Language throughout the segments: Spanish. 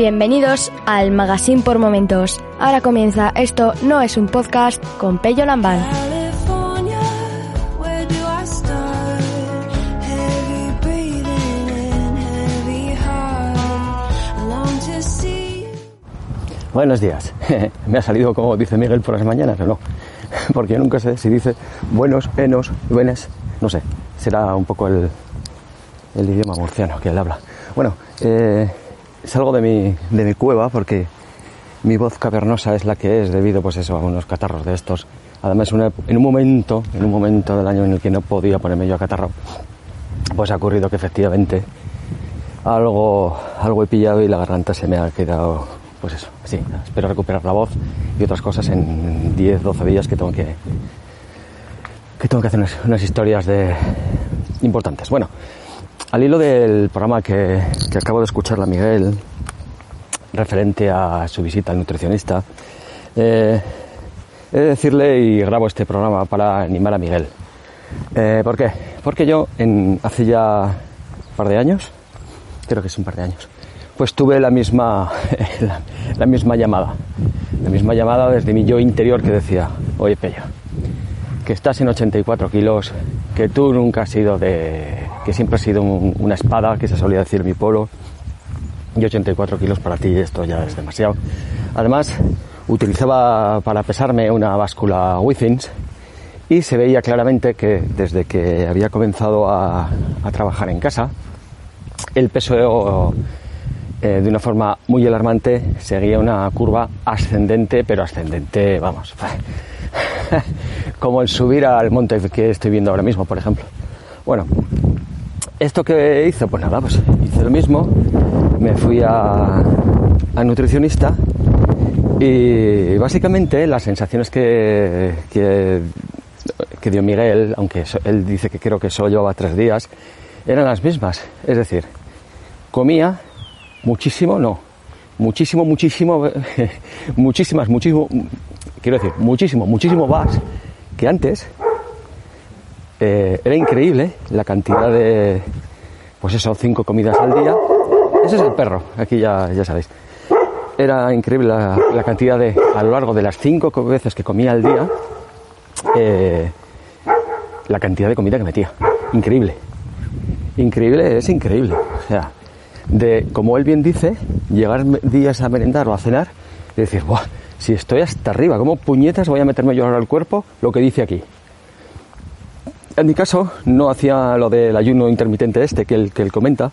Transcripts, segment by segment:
Bienvenidos al Magazine por Momentos. Ahora comienza Esto no es un podcast con Pello Lambán. Buenos días. Me ha salido como dice Miguel por las mañanas, o no. Porque yo nunca sé si dice buenos, enos, buenas. No sé. Será un poco el, el idioma murciano que él habla. Bueno, eh, salgo de mi, de mi cueva porque mi voz cavernosa es la que es debido pues eso, a unos catarros de estos. Además, una- en un momento, en un momento del año en el que no podía ponerme yo a catarro, pues ha ocurrido que efectivamente algo, algo he pillado y la garganta se me ha quedado, pues eso, sí, espero recuperar la voz y otras cosas en 10, 12 días que tengo que, que tengo que hacer unas, unas historias de importantes. Bueno, al hilo del programa que, que acabo de escuchar a Miguel, referente a su visita al nutricionista, eh, he de decirle y grabo este programa para animar a Miguel. Eh, ¿Por qué? Porque yo en, hace ya un par de años, creo que es un par de años, pues tuve la misma, la, la misma llamada. La misma llamada desde mi yo interior que decía, oye Pello, que estás en 84 kilos, que tú nunca has sido de... que siempre has sido un- una espada, que se solía decir mi pueblo, y 84 kilos para ti esto ya es demasiado. Además, utilizaba para pesarme una báscula Withings y se veía claramente que desde que había comenzado a, a trabajar en casa, el peso eh, de una forma muy alarmante seguía una curva ascendente, pero ascendente, vamos, como el subir al monte que estoy viendo ahora mismo, por ejemplo. Bueno, ¿esto que hizo? Pues nada, pues hice lo mismo, me fui a, nutricionista y básicamente las sensaciones que, que, que dio Miguel, aunque él dice que creo que solo llevaba tres días, eran las mismas. Es decir, comía muchísimo, no, muchísimo, muchísimo, muchísimas, muchísimo, quiero decir, muchísimo, muchísimo más que antes. Eh, era increíble la cantidad de, pues eso, cinco comidas al día. Ese es el perro, aquí ya, ya sabéis. Era increíble la, cantidad de, a lo largo de las cinco co- veces que comía al día, eh, la cantidad de comida que metía. Increíble. Increíble, es increíble. O sea, de, como él bien dice, llegar días a merendar o a cenar y decir, Buah, si estoy hasta arriba, ¿cómo puñetas voy a meterme yo ahora al cuerpo lo que dice aquí? En mi caso, no hacía lo del ayuno intermitente este que él, que él comenta,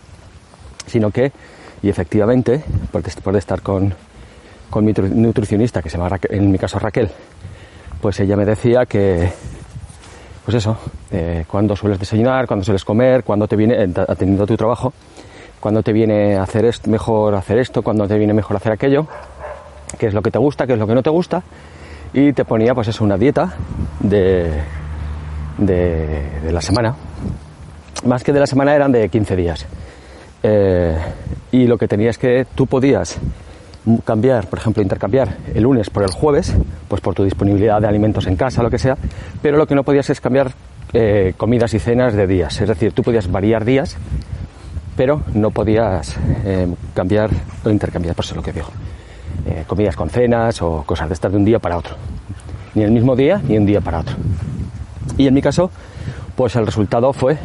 sino que, y efectivamente, después de estar con, con mi nutricionista, que se llama Raquel- en mi caso Raquel, pues ella me decía que, pues eso, eh, cuando sueles desayunar, cuando sueles comer, cuando te viene, atendiendo a tu trabajo, cuando te viene hacer mejor hacer esto, cuando te viene mejor hacer aquello, qué es lo que te gusta, qué es lo que no te gusta, y te ponía pues eso, una dieta de, de, la semana. Más que de la semana eran de 15 días. Eh, y lo que tenías que tú podías cambiar, por ejemplo, intercambiar el lunes por el jueves, pues por tu disponibilidad de alimentos en casa, lo que sea, pero lo que no podías es cambiar eh, comidas y cenas de días. Es decir, tú podías variar días, pero no podías eh, cambiar o intercambiar, por eso es lo que digo, eh, comidas con cenas o cosas de estas de un día para otro. Ni el mismo día ni un día para otro. Y en mi caso, pues el resultado fue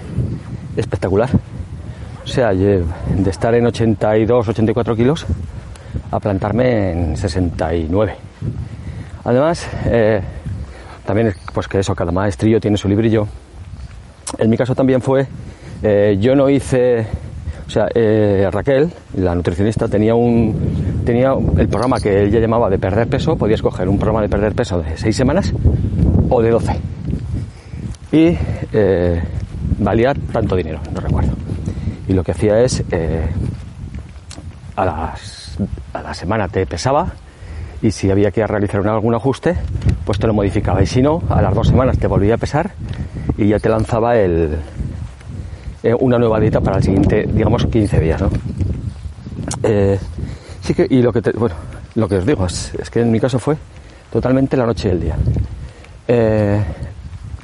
espectacular. O sea, de estar en 82, 84 kilos a plantarme en 69. Además, eh, también es, pues que eso, cada maestrillo tiene su librillo. En mi caso también fue, eh, yo no hice, o sea, Raquel, la nutricionista, tenía un, tenía el programa que ella llamaba de perder peso, podía escoger un programa de perder peso de 6 semanas o de 12 y eh, valía tanto dinero, no recuerdo. Y lo que hacía es, eh, a, las, a la semana te pesaba y si había que realizar algún ajuste, pues te lo modificaba. Y si no, a las dos semanas te volvía a pesar y ya te lanzaba el, eh, una nueva dieta para el siguiente, digamos, 15 días, ¿no? Sí que, y lo que, te- bueno, lo que os digo es, es que en mi caso fue totalmente la noche y el día. Eh,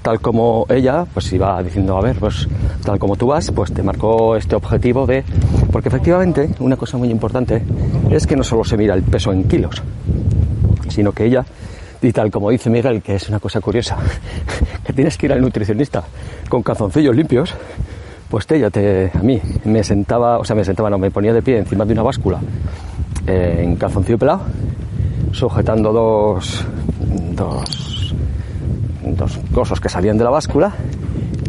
tal como ella, pues iba diciendo, a ver, pues tal como tú vas, pues te marcó este objetivo de Porque efectivamente, una cosa muy importante es que no solo se mira el peso en kilos, sino que ella, y tal como dice Miguel, que es una cosa curiosa, que tienes que ir al nutricionista con calzoncillos limpios, pues ella te, a mí me sentaba, o sea, me sentaba, no, me ponía de pie encima de una báscula en calzoncillo pelado, sujetando dos, dos, dos cosas que salían de la báscula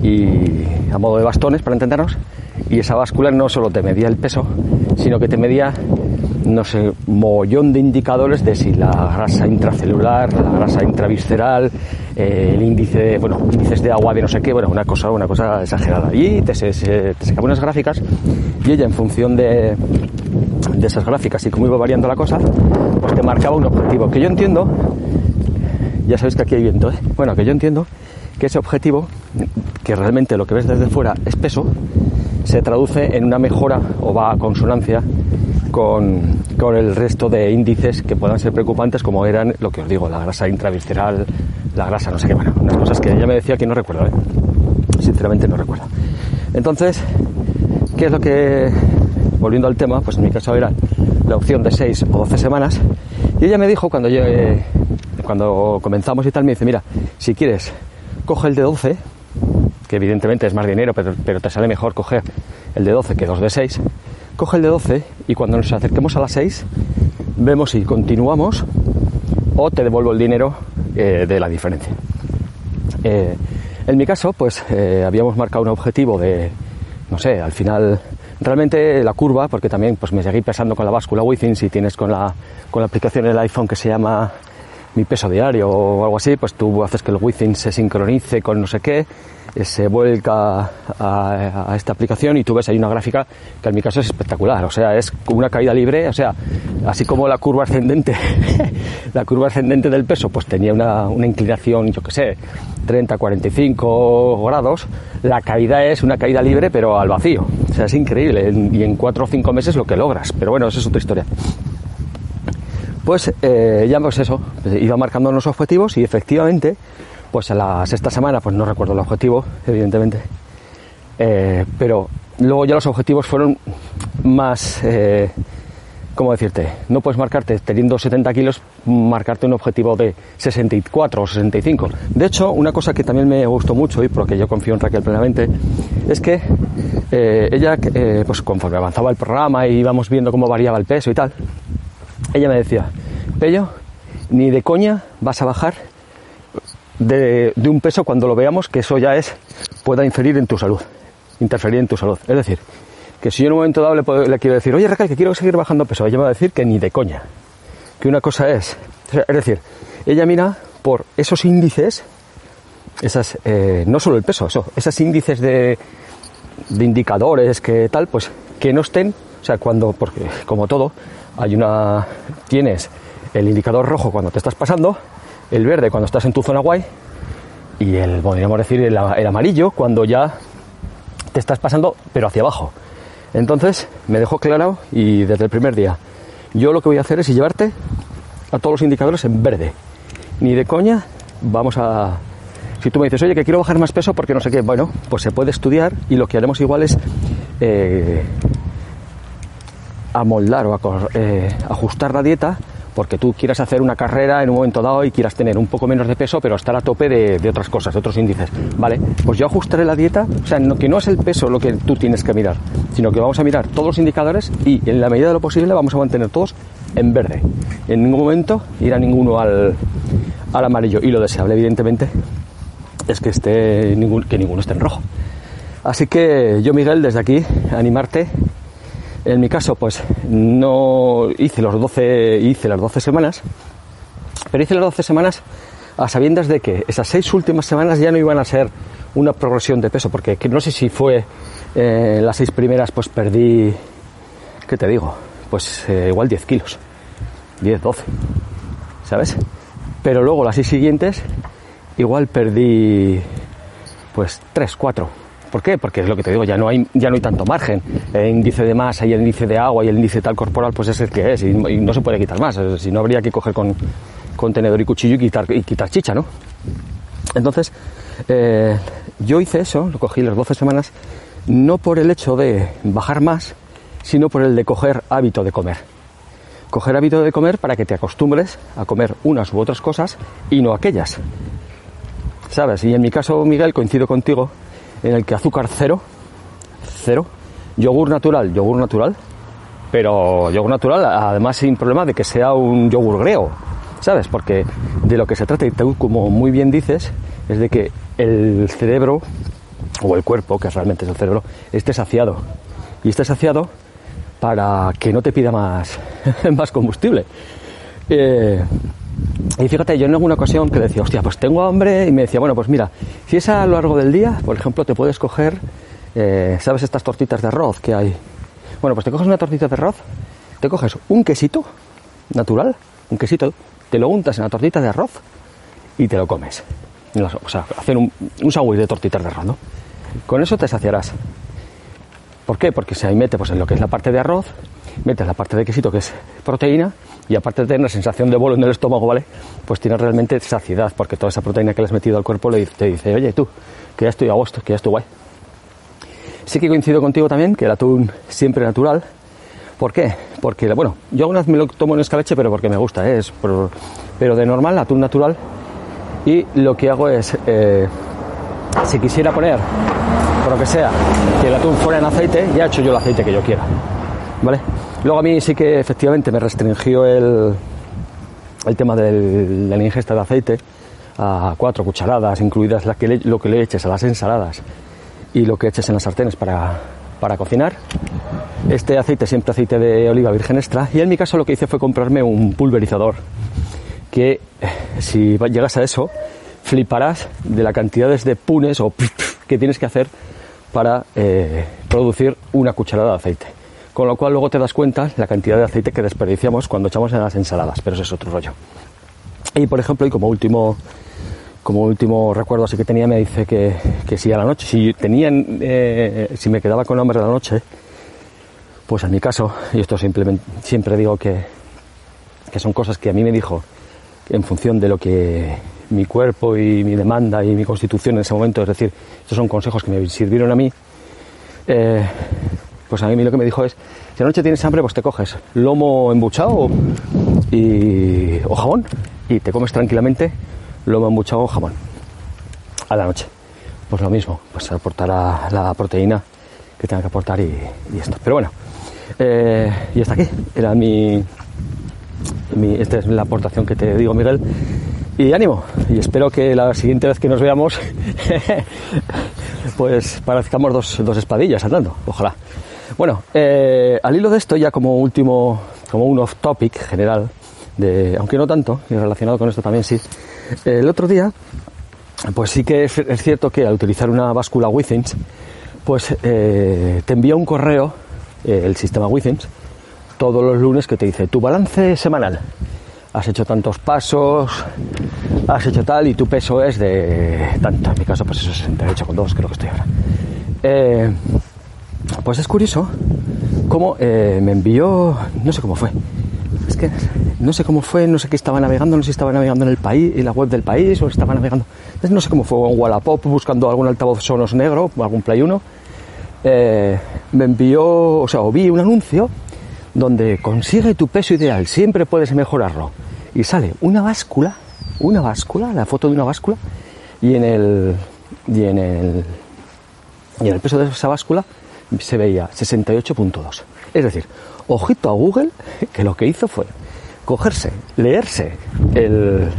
y a modo de bastones, para entendernos, y esa báscula no solo te medía el peso, sino que te medía, no sé, mogollón de indicadores de si la grasa intracelular, la grasa intravisceral, eh, el índice, bueno, índices de agua de no sé qué, bueno, una cosa, una cosa exagerada. Y te, se- te sacaba unas gráficas y ella en función de, de esas gráficas y cómo iba variando la cosa, pues te marcaba un objetivo. Que yo entiendo, ya sabéis que aquí hay viento, ¿eh? Bueno, que yo entiendo que ese objetivo, que realmente lo que ves desde fuera es peso, se traduce en una mejora o va a consonancia con, con el resto de índices que puedan ser preocupantes, como eran lo que os digo, la grasa intravisceral, la grasa no sé qué, bueno, unas cosas que ella me decía que no recuerdo, ¿eh? sinceramente no recuerdo. Entonces, ¿qué es lo que, volviendo al tema, pues en mi caso era la opción de 6 o 12 semanas, y ella me dijo cuando yo, eh, cuando comenzamos y tal, me dice, mira, si quieres, coge el de 12, que evidentemente es más dinero, pero, pero te sale mejor coger el de 12 que dos de 6, coge el de 12 y cuando nos acerquemos a las 6, vemos si continuamos o te devuelvo el dinero eh, de la diferencia. Eh, en mi caso, pues eh, habíamos marcado un objetivo de, no sé, al final, realmente la curva, porque también pues me seguí pesando con la báscula Within, si tienes con la, con la aplicación en el iPhone que se llama mi peso diario o algo así, pues tú haces que el Within se sincronice con no sé qué, eh, se vuelca a, esta aplicación y tú ves ahí una gráfica que en mi caso es espectacular, o sea, es una caída libre, o sea, así como la curva ascendente, la curva ascendente del peso, pues tenía una, una inclinación, yo que sé, 30, 45 grados, la caída es una caída libre pero al vacío, o sea, es increíble, y en 4 o 5 meses lo que logras, pero bueno, eso es otra historia. Pues eh, ya pues eso, iba marcando unos objetivos y efectivamente, pues a la sexta semana, pues no recuerdo el objetivo, evidentemente, eh, pero luego ya los objetivos fueron más, eh, ¿cómo decirte? No puedes marcarte, teniendo 70 kilos, marcarte un objetivo de 64 o 65. De hecho, una cosa que también me gustó mucho y por lo que yo confío en Raquel plenamente, es que ella, pues conforme avanzaba el programa y íbamos viendo cómo variaba el peso y tal, ella me decía, Pello, ni de coña vas a bajar de, de un peso cuando lo veamos que eso ya es, pueda inferir en tu salud, interferir en tu salud. Es decir, que si yo en un momento dado le, quiero decir, oye Raquel, que quiero seguir bajando peso, ella me va a decir que ni de coña. Que una cosa es, es decir, ella mira por esos índices, esas, eh, no solo el peso, eso, esos índices de, de indicadores que tal, pues que no estén, o sea, cuando, porque como todo, hay una, tienes el indicador rojo cuando te estás pasando, el verde cuando estás en tu zona guay y el, podríamos decir, el, amarillo cuando ya te estás pasando, pero hacia abajo. Entonces, me dejó claro y desde el primer día, yo lo que voy a hacer es llevarte a todos los indicadores en verde. Ni de coña, vamos a... Si tú me dices, oye, que quiero bajar más peso porque no sé qué, bueno, pues se puede estudiar y lo que haremos igual es eh, amoldar o acor- eh, ajustar la dieta porque tú quieras hacer una carrera en un momento dado y quieras tener un poco menos de peso, pero estar a tope de, otras cosas, de otros índices. Vale, pues yo ajustaré la dieta, o sea, que no es el peso lo que tú tienes que mirar, sino que vamos a mirar todos los indicadores y en la medida de lo posible vamos a mantener todos en verde. En ningún momento ir a ninguno al, al amarillo. Y lo deseable, evidentemente, es que, esté que ninguno esté en rojo. Así que yo, Miguel, desde aquí, animarte. En mi caso, pues no hice los 12, hice las 12 semanas, pero hice las 12 semanas a sabiendas de que esas seis últimas semanas ya no iban a ser una progresión de peso, porque que no sé si fue eh, las seis primeras, pues perdí, ¿qué te digo? Pues eh, igual 10 kilos, 10, 12, ¿sabes? Pero luego las seis siguientes, igual perdí, pues 3, 4. ¿Por qué? Porque es lo que te digo, ya no hay, ya no hay tanto margen. El índice de masa y el índice de agua y el índice tal corporal, pues es el que es, y, no se puede quitar más. Si no, habría que coger con, con tenedor y cuchillo y quitar, quitar chicha, ¿no? Entonces, eh, yo hice eso, lo cogí las 12 semanas, no por el hecho de bajar más, sino por el de coger hábito de comer. Coger hábito de comer para que te acostumbres a comer unas u otras cosas y no aquellas. ¿Sabes? Y en mi caso, Miguel, coincido contigo en el que azúcar cero, cero, yogur natural, yogur natural, pero yogur natural además sin problema de que sea un yogur greo, ¿sabes? Porque de lo que se trata, y tú como muy bien dices, es de que el cerebro, o el cuerpo, que realmente es el cerebro, esté saciado. Y esté saciado para que no te pida más, más combustible. Eh, y fíjate, yo en alguna ocasión que decía, hostia, pues tengo hambre, y me decía, bueno, pues mira, si es a lo largo del día, por ejemplo, te puedes coger, eh, ¿sabes estas tortitas de arroz que hay? Bueno, pues te coges una tortita de arroz, te coges un quesito natural, un quesito, te lo untas en la tortita de arroz y te lo comes. O sea, hacer un, un sándwich de tortitas de arroz, ¿no? Con eso te saciarás. ¿Por qué? Porque se ahí mete pues, en lo que es la parte de arroz, metes la parte de quesito que es proteína y aparte de tener la sensación de bolo en el estómago, ¿vale? Pues tienes realmente saciedad porque toda esa proteína que le has metido al cuerpo te dice, oye tú, que ya estoy a gusto, que ya estoy guay. Sí que coincido contigo también que el atún siempre natural. ¿Por qué? Porque, bueno, yo alguna vez me lo tomo en escaleche, pero porque me gusta, ¿eh? es pero de normal, atún natural. Y lo que hago es, eh, si quisiera poner, por lo que sea, que el atún fuera en aceite, ya he hecho yo el aceite que yo quiera. ¿Vale? Luego a mí sí que efectivamente me restringió el, el tema del- de la ingesta de aceite a cuatro cucharadas, incluidas la que lo que le eches a las ensaladas y lo que eches en las sartenes para, para cocinar. Este aceite siempre aceite de oliva virgen extra y en mi caso lo que hice fue comprarme un pulverizador que eh, si llegas a eso fliparás de la cantidades de punes o que tienes que hacer para eh, producir una cucharada de aceite. Con lo cual luego te das cuenta la cantidad de aceite que desperdiciamos cuando echamos en las ensaladas, pero eso es otro rollo. Y por ejemplo, y como último, como último recuerdo así que tenía, me dice que, que si a la noche, si tenían, eh, si me quedaba con hambre a la noche, pues en mi caso, y esto simplemente, siempre digo que, que son cosas que a mí me dijo en función de lo que mi cuerpo y mi demanda y mi constitución en ese momento, es decir, estos son consejos que me sirvieron a mí, eh, pues a mí lo que me dijo es, si anoche tienes hambre, pues te coges lomo embuchado y, o jamón y te comes tranquilamente lomo embuchado o jamón a la noche. Pues lo mismo, pues aportará la proteína que tenga que aportar y, esto. Pero bueno, eh, y hasta aquí. Era mi, mi- esta es la aportación que te digo, Miguel. Y ánimo. Y espero que la siguiente vez que nos veamos, pues parezcamos dos, dos espadillas andando. Ojalá. Bueno, eh, al hilo de esto, ya como último, como un off topic general, aunque no tanto, y relacionado con esto también sí. El otro día, pues sí que es, es cierto que al utilizar una báscula Withings, pues eh, te envía un correo, eh, el sistema Withings, todos los lunes que te dice tu balance semanal. Has hecho tantos pasos, has hecho tal y tu peso es de tanto. En mi caso, pues eso 68,2 creo que estoy ahora. Pues es curioso cómo eh, me envió, no sé cómo fue, es que no sé cómo fue, no sé qué estaba navegando, no sé si estaba navegando en el país, en la web del país o estaba navegando, no sé cómo fue, en Wallapop buscando algún altavoz Sonos negro, algún Play 1, eh, me envió, o sea, o vi un anuncio donde consigue tu peso ideal, siempre puedes mejorarlo. Y sale una báscula, una báscula, la foto de una báscula, y en el, y en el, y en el peso de esa báscula se veía 68.2. Es decir, ojito a Google, que lo que hizo fue cogerse, leerse el,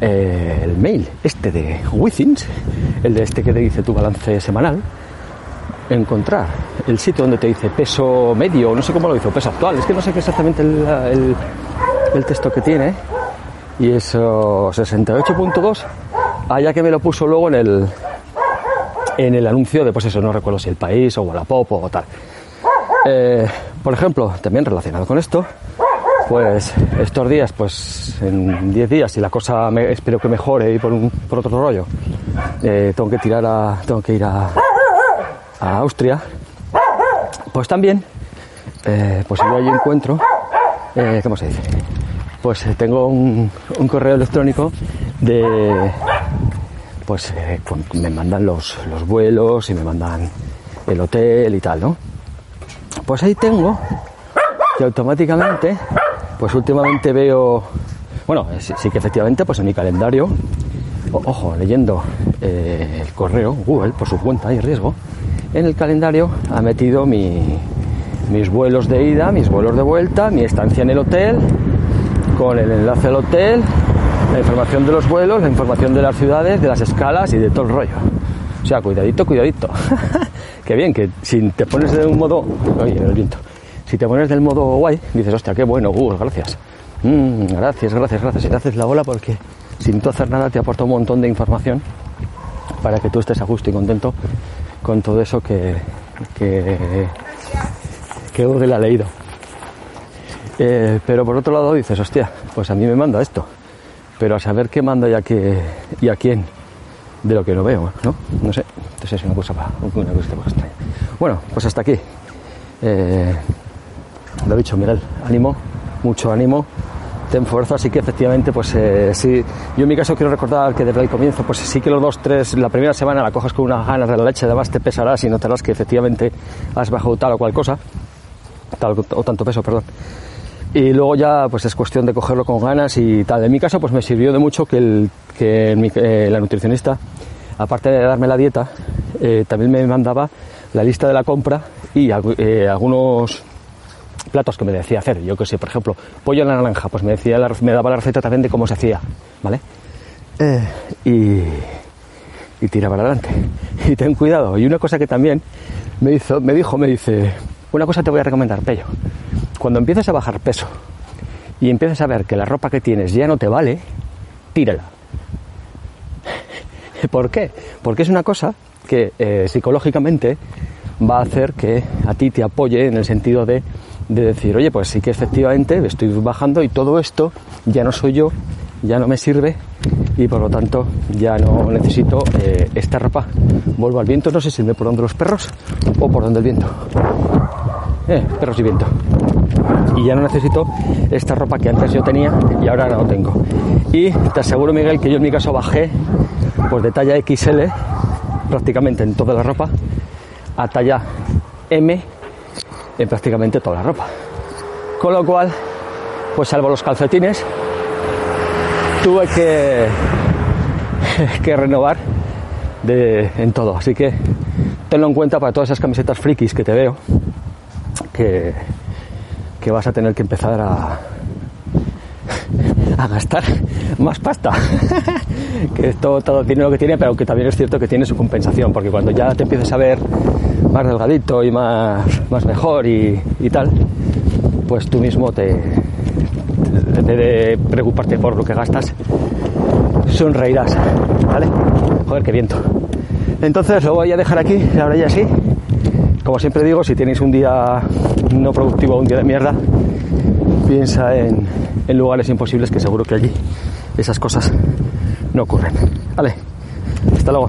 el mail este de Withings, el de este que te dice tu balance semanal, encontrar el sitio donde te dice peso medio, no sé cómo lo hizo, peso actual, es que no sé qué exactamente el, el- el texto que tiene, y eso 68.2, allá que me lo puso luego en el en el anuncio de pues eso, no recuerdo si el país o Wallapop o tal. Eh, por ejemplo, también relacionado con esto, pues estos días, pues en 10 días, si la cosa me- espero que mejore y por, un, por otro rollo, eh, tengo que tirar a, tengo que ir a, a Austria, pues también, eh, pues yo allí encuentro, eh, ¿cómo se dice? Pues tengo un correo electrónico de, pues eh, me mandan los, los vuelos y me mandan el hotel y tal, ¿no? Pues ahí tengo que automáticamente, pues últimamente veo, bueno, sí, sí que efectivamente, pues en mi calendario, ojo, leyendo eh, el correo, Google, por su cuenta y riesgo, en el calendario ha metido mi- mis vuelos de ida, mis vuelos de vuelta, mi estancia en el hotel, con el enlace al hotel, la información de los vuelos, la información de las ciudades, de las escalas y de todo el rollo. O sea, cuidadito, cuidadito. que bien, que si te pones de un modo... Oye, el viento. Si te pones del modo guay, dices, hostia, qué bueno, Google, gracias. Mm, gracias, gracias, gracias. Y te haces la bola porque sin tú hacer nada te aporta un montón de información para que tú estés a gusto y contento con todo eso que, que, que Google ha leído. Eh, pero por otro lado dices, hostia, pues a mí me manda esto. Pero a saber qué manda y a, qué, y a quién de lo que no veo, ¿no? No sé. Entonces es una cosa, una cosa extraña. Bueno, pues hasta aquí. Eh, lo dicho, Miguel, ánimo, mucho ánimo, ten fuerza, así que efectivamente, pues eh, sí, yo en mi caso quiero recordar que desde el comienzo, pues sí que los dos, tres, la primera semana la cojas con unas ganas de la leche, además te pesarás y notarás que efectivamente has bajado tal o cual cosa, tal o tanto peso, perdón. Y luego ya pues es cuestión de cogerlo con ganas y tal. En mi caso pues me sirvió de mucho que, el, que eh, la nutricionista, aparte de darme la dieta, eh, también me mandaba la lista de la compra y eh, algunos platos que me decía hacer. Yo que sé, por ejemplo, pollo a la naranja, pues me, decía la- me daba la receta también de cómo se hacía, ¿vale? Y, y tira para adelante. Y ten cuidado. Y una cosa que también me hizo, me dijo, me dice, una cosa te voy a recomendar, Pello. Cuando empieces a bajar peso y empieces a ver que la ropa que tienes ya no te vale, tírala. ¿Por qué? Porque es una cosa que eh, psicológicamente va a hacer que a ti te apoye en el sentido de, de decir, oye, pues sí que efectivamente estoy bajando y todo esto ya no soy yo, ya no me sirve y por lo tanto ya no necesito eh, esta ropa. Vuelvo al viento, no sé si me por donde los perros o por donde el viento. Eh, perros y viento. Y ya no necesito esta ropa que antes yo tenía y ahora no tengo. Y te aseguro, Miguel, que yo en mi caso bajé pues de talla XL prácticamente en toda la ropa a talla M en prácticamente toda la ropa. Con lo cual, pues salvo los calcetines, tuve que, que renovar de, en todo. Así que tenlo en cuenta para todas esas camisetas frikis que te veo, que, que vas a tener que empezar a, a gastar más pasta. que esto todo tiene lo que tiene, pero que también es cierto que tiene su compensación, porque cuando ya te empieces a ver más delgadito y más, más mejor y, y tal, pues tú mismo te, en vez de preocuparte por lo que gastas, sonreirás, ¿vale? Joder, qué viento. Entonces lo voy a dejar aquí, ahora ya sí. Como siempre digo, si tenéis un día no productivo, un día de mierda, piensa en, en lugares imposibles que seguro que allí esas cosas no ocurren. Vale, hasta luego.